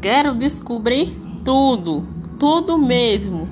Quero descobrir tudo, tudo mesmo.